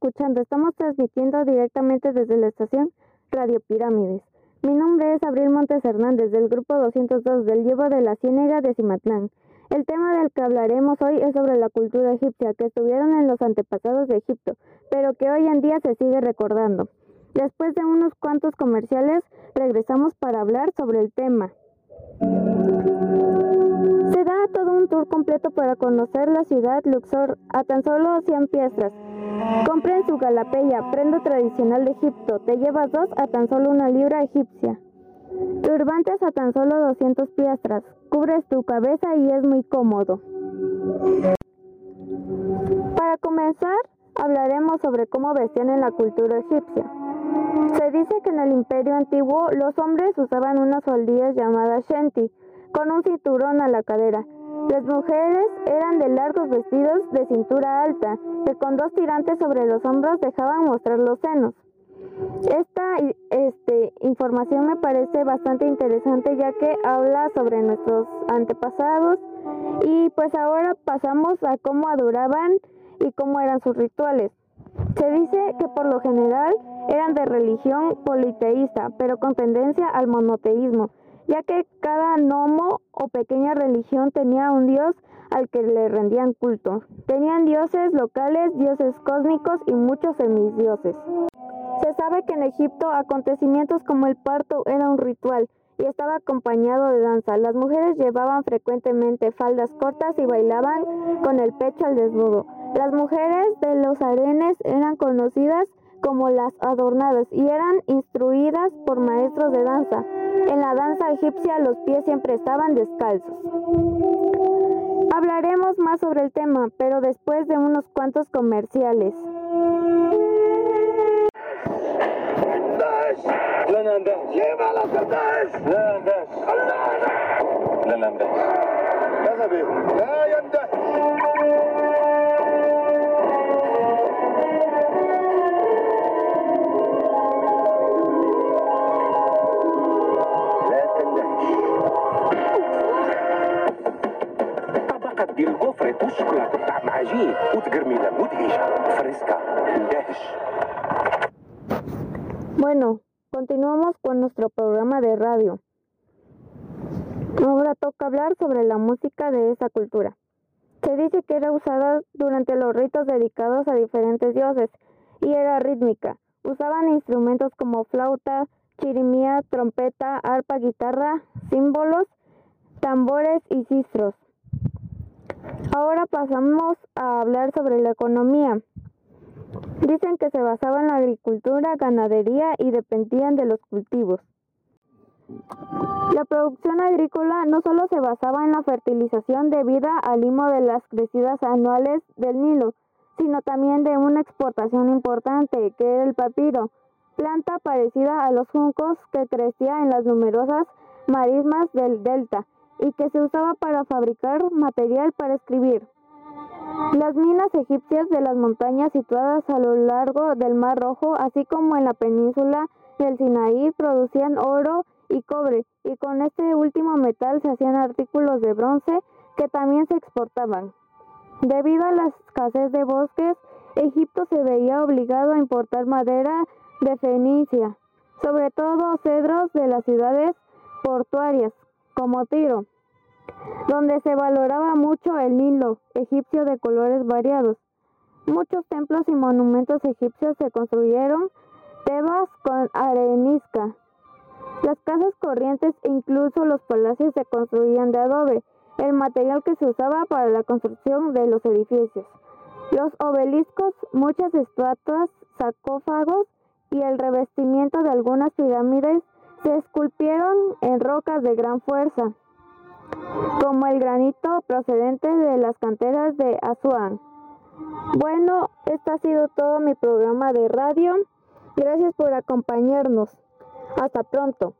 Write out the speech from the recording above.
escuchando. Estamos transmitiendo directamente desde la estación Radio Pirámides. Mi nombre es Abril Montes Hernández del grupo 202 del Llevo de la Ciénega de Cimatlán. El tema del que hablaremos hoy es sobre la cultura egipcia que estuvieron en los antepasados de Egipto, pero que hoy en día se sigue recordando. Después de unos cuantos comerciales, regresamos para hablar sobre el tema. Da todo un tour completo para conocer la ciudad Luxor a tan solo 100 piezas. Compren su galapeya, prenda tradicional de Egipto. Te llevas dos a tan solo una libra egipcia. Turbantes a tan solo 200 piastras. Cubres tu cabeza y es muy cómodo. Para comenzar, hablaremos sobre cómo vestían en la cultura egipcia. Se dice que en el imperio antiguo los hombres usaban unas faldillas llamadas shenti, con un cinturón a la cadera. Las mujeres eran de largos vestidos de cintura alta, que con dos tirantes sobre los hombros dejaban mostrar los senos. Esta este, información me parece bastante interesante ya que habla sobre nuestros antepasados y pues ahora pasamos a cómo adoraban y cómo eran sus rituales. Se dice que por lo general eran de religión politeísta, pero con tendencia al monoteísmo, ya que cada nomo o pequeña religión tenía un dios al que le rendían culto. Tenían dioses locales, dioses cósmicos y muchos semidioses. Se sabe que en Egipto acontecimientos como el parto era un ritual y estaba acompañado de danza. Las mujeres llevaban frecuentemente faldas cortas y bailaban con el pecho al desnudo. Las mujeres de los arenes eran conocidas como las adornadas y eran instruidas por maestros de danza. En la danza egipcia los pies siempre estaban descalzos. Hablaremos más sobre el tema, pero después de unos cuantos comerciales. دي الجفر تشكلك بتاع عجين وتقرميلة مدهشة فريسكا اندهش Bueno, continuamos con nuestro programa de radio. Ahora toca hablar sobre la música de esa cultura. Se dice que era usada durante los ritos dedicados a diferentes dioses y era rítmica. Usaban instrumentos como flauta, chirimía, trompeta, arpa, guitarra, símbolos, tambores y cistros. Ahora pasamos a hablar sobre la economía. Dicen que se basaba en la agricultura, ganadería y dependían de los cultivos. La producción agrícola no solo se basaba en la fertilización debida al limo de las crecidas anuales del Nilo, sino también de una exportación importante, que era el papiro, planta parecida a los juncos que crecía en las numerosas marismas del delta y que se usaba para fabricar material para escribir. Las minas egipcias de las montañas situadas a lo largo del Mar Rojo, así como en la península del Sinaí, producían oro y cobre, y con este último metal se hacían artículos de bronce que también se exportaban. Debido a la escasez de bosques, Egipto se veía obligado a importar madera de Fenicia, sobre todo cedros de las ciudades portuarias, como Tiro, donde se valoraba mucho el Nilo egipcio de colores variados. Muchos templos y monumentos egipcios se construyeron Tebas con arenisca. Las casas corrientes e incluso los palacios se construían de adobe, el material que se usaba para la construcción de los edificios. Los obeliscos, muchas estatuas, sarcófagos y el revestimiento de algunas pirámides se esculpieron en rocas de gran fuerza, como el granito procedente de las canteras de Asuán. Bueno, este ha sido todo mi programa de radio. Gracias por acompañarnos. Hasta pronto.